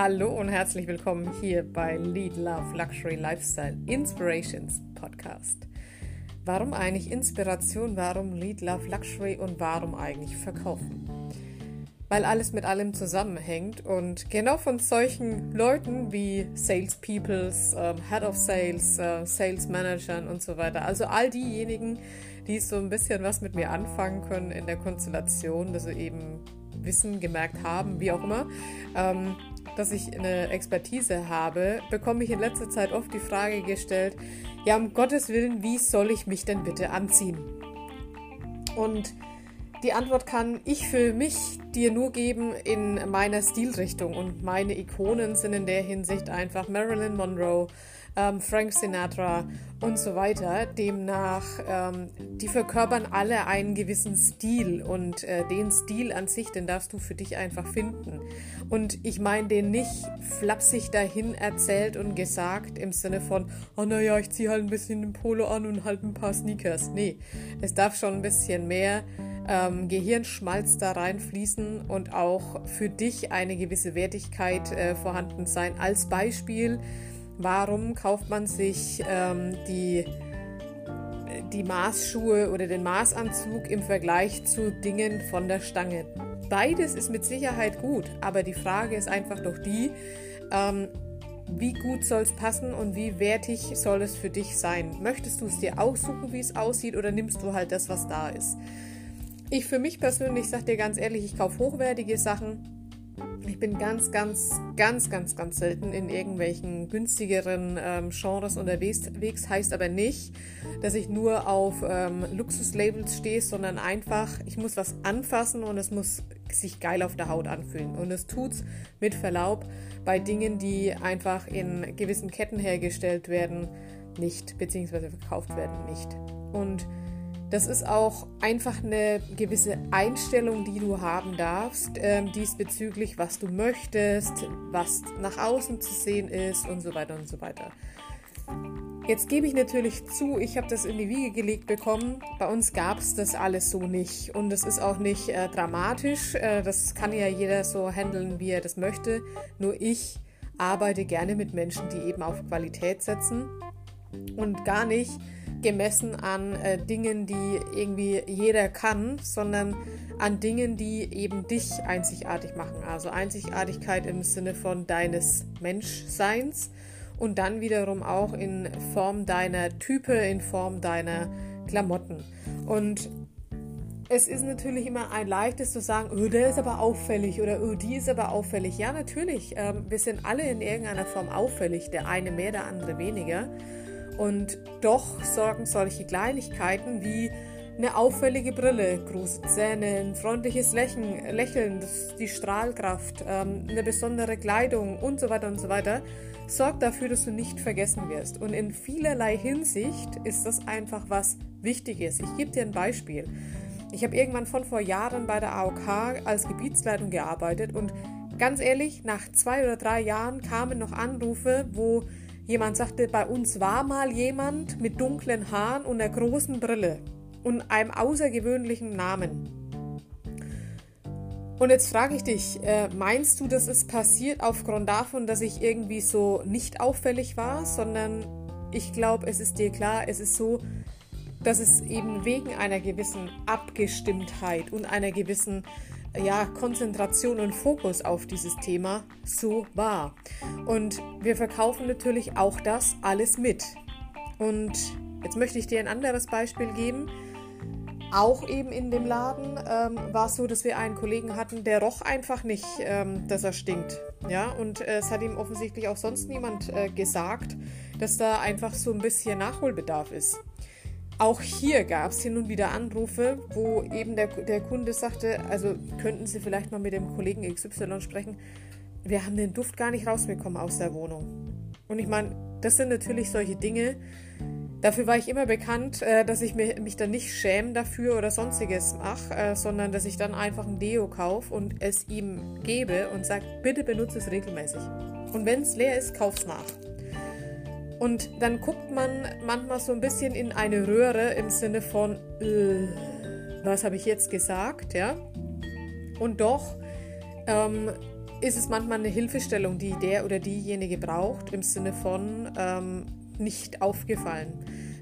Hallo und herzlich willkommen hier bei Lead Love Luxury Lifestyle Inspirations Podcast. Warum eigentlich Inspiration, warum Lead Love Luxury und warum eigentlich verkaufen? Weil alles mit allem zusammenhängt und genau von solchen Leuten wie Salespeoples, äh, Head of Sales, äh, Sales Managern und so weiter, also all diejenigen, die so ein bisschen was mit mir anfangen können in der Konstellation, dass sie eben Wissen gemerkt haben, wie auch immer, ähm, dass ich eine Expertise habe, bekomme ich in letzter Zeit oft die Frage gestellt, ja, um Gottes Willen, wie soll ich mich denn bitte anziehen? Und die Antwort kann ich für mich dir nur geben in meiner Stilrichtung und meine Ikonen sind in der Hinsicht einfach Marilyn Monroe, ähm, Frank Sinatra und so weiter. Demnach, ähm, die verkörpern alle einen gewissen Stil und äh, den Stil an sich, den darfst du für dich einfach finden. Und ich meine den nicht flapsig dahin erzählt und gesagt im Sinne von, oh naja, ich ziehe halt ein bisschen den Polo an und halt ein paar Sneakers. Nee, es darf schon ein bisschen mehr ähm, Gehirnschmalz da reinfließen und auch für dich eine gewisse Wertigkeit äh, vorhanden sein. Als Beispiel, warum kauft man sich ähm, die, die Maßschuhe oder den Maßanzug im Vergleich zu Dingen von der Stange? Beides ist mit Sicherheit gut, aber die Frage ist einfach doch die, ähm, wie gut soll es passen und wie wertig soll es für dich sein? Möchtest du es dir aussuchen, wie es aussieht, oder nimmst du halt das, was da ist? Ich für mich persönlich sage dir ganz ehrlich, ich kaufe hochwertige Sachen. Ich bin ganz, ganz, ganz, ganz, ganz selten in irgendwelchen günstigeren ähm, Genres unterwegs. Heißt aber nicht, dass ich nur auf ähm, Luxuslabels stehe, sondern einfach, ich muss was anfassen und es muss sich geil auf der Haut anfühlen. Und es tut's mit Verlaub bei Dingen, die einfach in gewissen Ketten hergestellt werden, nicht, beziehungsweise verkauft werden, nicht. Und das ist auch einfach eine gewisse Einstellung, die du haben darfst, äh, diesbezüglich, was du möchtest, was nach außen zu sehen ist und so weiter und so weiter. Jetzt gebe ich natürlich zu, ich habe das in die Wiege gelegt bekommen. Bei uns gab es das alles so nicht. Und es ist auch nicht äh, dramatisch. Äh, das kann ja jeder so handeln, wie er das möchte. Nur ich arbeite gerne mit Menschen, die eben auf Qualität setzen und gar nicht gemessen an äh, Dingen, die irgendwie jeder kann, sondern an Dingen, die eben dich einzigartig machen. Also Einzigartigkeit im Sinne von deines Menschseins und dann wiederum auch in Form deiner Type, in Form deiner Klamotten. Und es ist natürlich immer ein leichtes zu sagen, oh, der ist aber auffällig oder oh, die ist aber auffällig. Ja, natürlich, ähm, wir sind alle in irgendeiner Form auffällig, der eine mehr, der andere weniger. Und doch sorgen solche Kleinigkeiten wie eine auffällige Brille, große Zähne, ein freundliches Lächeln, Lächeln die Strahlkraft, ähm, eine besondere Kleidung und so weiter und so weiter, sorgt dafür, dass du nicht vergessen wirst. Und in vielerlei Hinsicht ist das einfach was Wichtiges. Ich gebe dir ein Beispiel. Ich habe irgendwann von vor Jahren bei der AOK als Gebietsleitung gearbeitet und ganz ehrlich, nach zwei oder drei Jahren kamen noch Anrufe, wo Jemand sagte, bei uns war mal jemand mit dunklen Haaren und einer großen Brille und einem außergewöhnlichen Namen. Und jetzt frage ich dich, äh, meinst du, dass es passiert aufgrund davon, dass ich irgendwie so nicht auffällig war, sondern ich glaube, es ist dir klar, es ist so, dass es eben wegen einer gewissen Abgestimmtheit und einer gewissen ja, Konzentration und Fokus auf dieses Thema so war. Und wir verkaufen natürlich auch das alles mit. Und jetzt möchte ich dir ein anderes Beispiel geben. Auch eben in dem Laden ähm, war es so, dass wir einen Kollegen hatten, der roch einfach nicht, ähm, dass er stinkt. Ja, und äh, es hat ihm offensichtlich auch sonst niemand äh, gesagt, dass da einfach so ein bisschen Nachholbedarf ist. Auch hier gab es hin und wieder Anrufe, wo eben der, der Kunde sagte, also könnten Sie vielleicht mal mit dem Kollegen XY sprechen. Wir haben den Duft gar nicht rausbekommen aus der Wohnung. Und ich meine, das sind natürlich solche Dinge. Dafür war ich immer bekannt, äh, dass ich mich dann nicht schäme dafür oder sonstiges mache, äh, sondern dass ich dann einfach ein Deo kaufe und es ihm gebe und sage, bitte benutze es regelmäßig. Und wenn es leer ist, kauf es nach. Und dann guckt man manchmal so ein bisschen in eine Röhre im Sinne von, äh, was habe ich jetzt gesagt, ja? Und doch ähm, ist es manchmal eine Hilfestellung, die der oder diejenige braucht, im Sinne von ähm, nicht aufgefallen,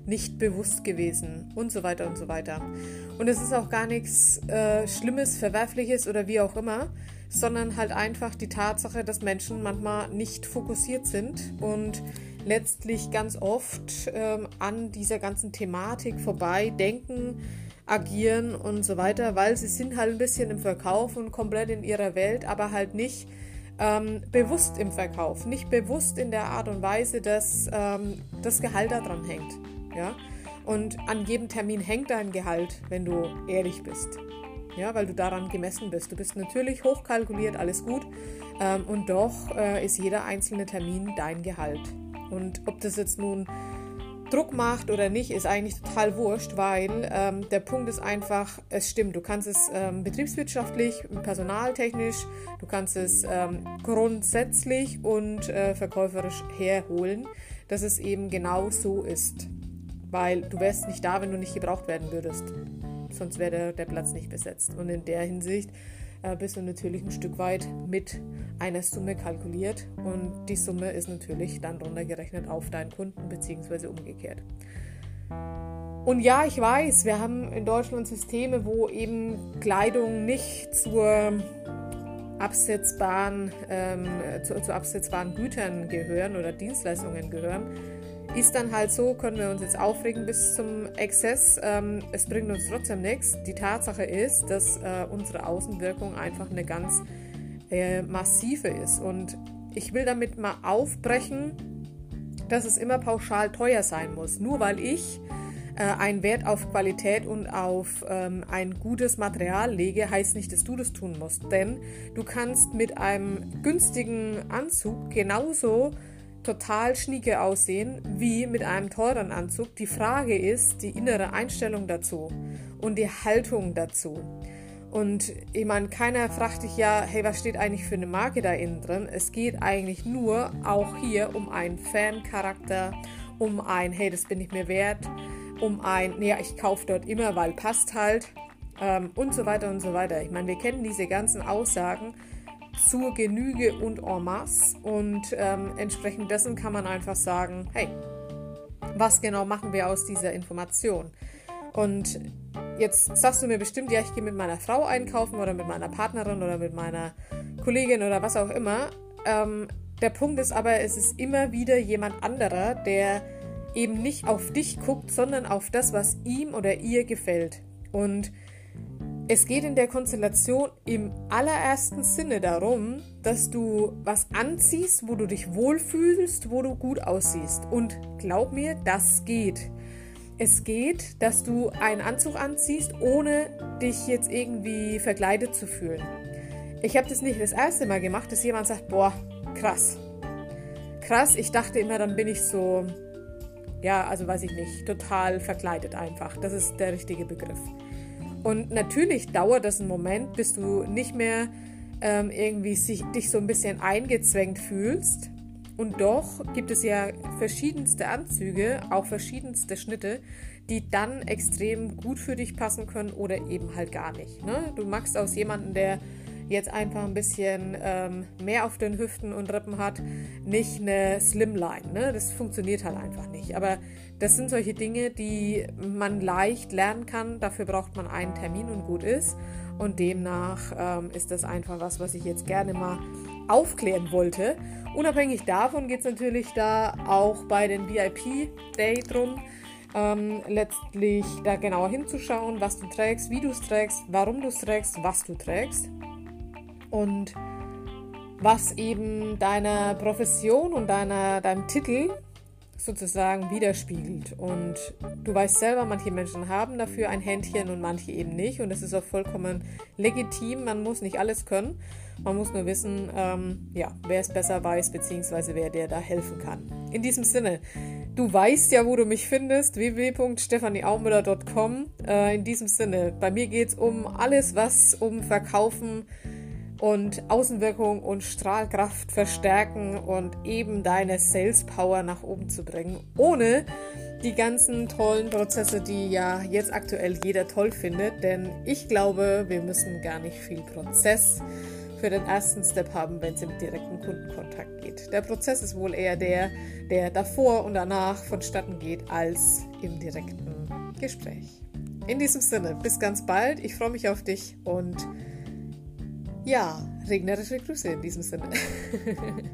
nicht bewusst gewesen und so weiter und so weiter. Und es ist auch gar nichts äh, Schlimmes, Verwerfliches oder wie auch immer, sondern halt einfach die Tatsache, dass Menschen manchmal nicht fokussiert sind und letztlich ganz oft ähm, an dieser ganzen Thematik vorbei denken, agieren und so weiter, weil sie sind halt ein bisschen im Verkauf und komplett in ihrer Welt, aber halt nicht ähm, bewusst im Verkauf, nicht bewusst in der Art und Weise, dass ähm, das Gehalt daran hängt. Ja? Und an jedem Termin hängt dein Gehalt, wenn du ehrlich bist. Ja, weil du daran gemessen bist. Du bist natürlich hochkalkuliert, alles gut. Ähm, und doch äh, ist jeder einzelne Termin dein Gehalt. Und ob das jetzt nun Druck macht oder nicht, ist eigentlich total wurscht, weil ähm, der Punkt ist einfach, es stimmt, du kannst es ähm, betriebswirtschaftlich, personaltechnisch, du kannst es ähm, grundsätzlich und äh, verkäuferisch herholen, dass es eben genau so ist. Weil du wärst nicht da, wenn du nicht gebraucht werden würdest. Sonst wäre der, der Platz nicht besetzt. Und in der Hinsicht äh, bist du natürlich ein Stück weit mit einer Summe kalkuliert und die Summe ist natürlich dann runtergerechnet auf deinen Kunden bzw. umgekehrt. Und ja, ich weiß, wir haben in Deutschland Systeme, wo eben Kleidung nicht zur absetzbaren, ähm, zu, zu absetzbaren Gütern gehören oder Dienstleistungen gehören. Ist dann halt so, können wir uns jetzt aufregen bis zum Exzess. Ähm, es bringt uns trotzdem nichts. Die Tatsache ist, dass äh, unsere Außenwirkung einfach eine ganz äh, massive ist. Und ich will damit mal aufbrechen, dass es immer pauschal teuer sein muss. Nur weil ich äh, einen Wert auf Qualität und auf ähm, ein gutes Material lege, heißt nicht, dass du das tun musst. Denn du kannst mit einem günstigen Anzug genauso total schnieke aussehen wie mit einem teuren Anzug. Die Frage ist die innere Einstellung dazu und die Haltung dazu. Und ich meine, keiner fragt dich ja, hey, was steht eigentlich für eine Marke da innen drin? Es geht eigentlich nur auch hier um einen Fan-Charakter, um ein, hey, das bin ich mir wert, um ein, naja, ich kaufe dort immer, weil passt halt ähm, und so weiter und so weiter. Ich meine, wir kennen diese ganzen Aussagen zur Genüge und en masse. Und ähm, entsprechend dessen kann man einfach sagen, hey, was genau machen wir aus dieser Information? Und jetzt sagst du mir bestimmt, ja, ich gehe mit meiner Frau einkaufen oder mit meiner Partnerin oder mit meiner Kollegin oder was auch immer. Ähm, der Punkt ist aber, es ist immer wieder jemand anderer, der eben nicht auf dich guckt, sondern auf das, was ihm oder ihr gefällt. Und es geht in der Konstellation im allerersten Sinne darum, dass du was anziehst, wo du dich wohlfühlst, wo du gut aussiehst. Und glaub mir, das geht. Es geht, dass du einen Anzug anziehst, ohne dich jetzt irgendwie verkleidet zu fühlen. Ich habe das nicht das erste Mal gemacht, dass jemand sagt, boah, krass. Krass, ich dachte immer, dann bin ich so, ja, also weiß ich nicht, total verkleidet einfach. Das ist der richtige Begriff. Und natürlich dauert das einen Moment, bis du nicht mehr ähm, irgendwie sich, dich so ein bisschen eingezwängt fühlst. Und doch gibt es ja verschiedenste Anzüge, auch verschiedenste Schnitte, die dann extrem gut für dich passen können oder eben halt gar nicht. Ne? Du magst aus jemandem, der jetzt einfach ein bisschen ähm, mehr auf den Hüften und Rippen hat, nicht eine Slimline. Ne? Das funktioniert halt einfach nicht. Aber das sind solche Dinge, die man leicht lernen kann. Dafür braucht man einen Termin und gut ist. Und demnach ähm, ist das einfach was, was ich jetzt gerne mal aufklären wollte. Unabhängig davon geht es natürlich da auch bei den VIP-Day drum, ähm, letztlich da genauer hinzuschauen, was du trägst, wie du es trägst, warum du es trägst, was du trägst. Und was eben deiner Profession und deiner, deinem Titel sozusagen widerspiegelt. Und du weißt selber, manche Menschen haben dafür ein Händchen und manche eben nicht. Und das ist auch vollkommen legitim. Man muss nicht alles können. Man muss nur wissen, ähm, ja, wer es besser weiß, beziehungsweise wer dir da helfen kann. In diesem Sinne, du weißt ja, wo du mich findest, www.stefanieaumüller.com. Äh, in diesem Sinne, bei mir geht es um alles, was um Verkaufen und Außenwirkung und Strahlkraft verstärken und eben deine Sales Power nach oben zu bringen, ohne die ganzen tollen Prozesse, die ja jetzt aktuell jeder toll findet. Denn ich glaube, wir müssen gar nicht viel Prozess für den ersten Step haben, wenn es im direkten Kundenkontakt geht. Der Prozess ist wohl eher der, der davor und danach vonstatten geht, als im direkten Gespräch. In diesem Sinne, bis ganz bald. Ich freue mich auf dich und ja, regnerische Grüße in diesem Sinne.